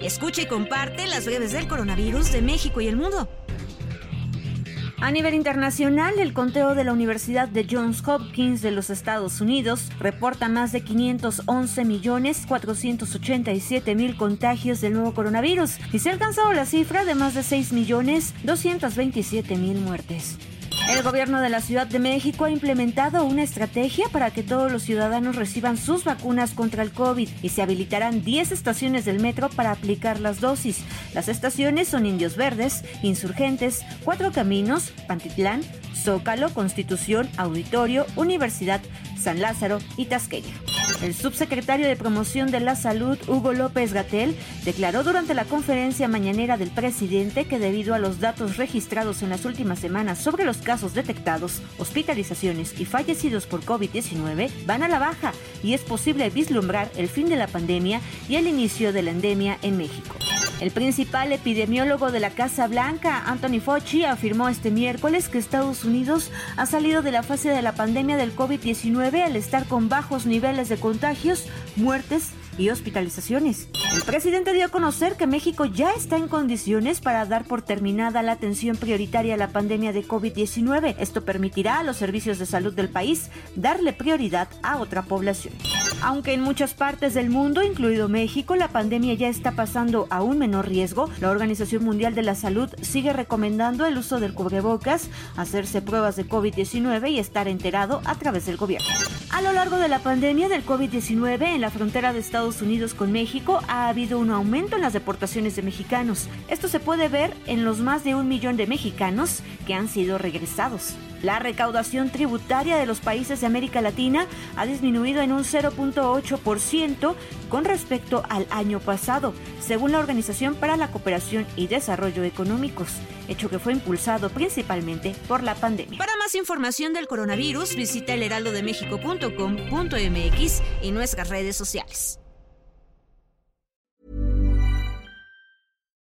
Escucha y comparte las breves del coronavirus de México y el mundo. A nivel internacional, el conteo de la Universidad de Johns Hopkins de los Estados Unidos reporta más de 511 millones 487 mil contagios del nuevo coronavirus y se ha alcanzado la cifra de más de 6 millones 227 mil muertes. El gobierno de la Ciudad de México ha implementado una estrategia para que todos los ciudadanos reciban sus vacunas contra el COVID y se habilitarán 10 estaciones del metro para aplicar las dosis. Las estaciones son Indios Verdes, Insurgentes, Cuatro Caminos, Pantitlán, Zócalo, Constitución, Auditorio, Universidad, San Lázaro y Tasqueña. El subsecretario de Promoción de la Salud, Hugo López Gatel, declaró durante la conferencia mañanera del presidente que debido a los datos registrados en las últimas semanas sobre los casos detectados, hospitalizaciones y fallecidos por COVID-19 van a la baja y es posible vislumbrar el fin de la pandemia y el inicio de la endemia en México. El principal epidemiólogo de la Casa Blanca, Anthony Fauci, afirmó este miércoles que Estados Unidos ha salido de la fase de la pandemia del COVID-19 al estar con bajos niveles de contagios, muertes y hospitalizaciones. El presidente dio a conocer que México ya está en condiciones para dar por terminada la atención prioritaria a la pandemia de COVID-19. Esto permitirá a los servicios de salud del país darle prioridad a otra población. Aunque en muchas partes del mundo, incluido México, la pandemia ya está pasando a un menor riesgo, la Organización Mundial de la Salud sigue recomendando el uso del cubrebocas, hacerse pruebas de COVID-19 y estar enterado a través del gobierno. A lo largo de la pandemia del COVID-19 en la frontera de Estados Unidos con México ha habido un aumento en las deportaciones de mexicanos. Esto se puede ver en los más de un millón de mexicanos que han sido regresados. La recaudación tributaria de los países de América Latina ha disminuido en un 0.8% con respecto al año pasado, según la Organización para la Cooperación y Desarrollo Económicos, hecho que fue impulsado principalmente por la pandemia. Para más información del coronavirus, visita elheraldodemexico.com.mx y nuestras redes sociales.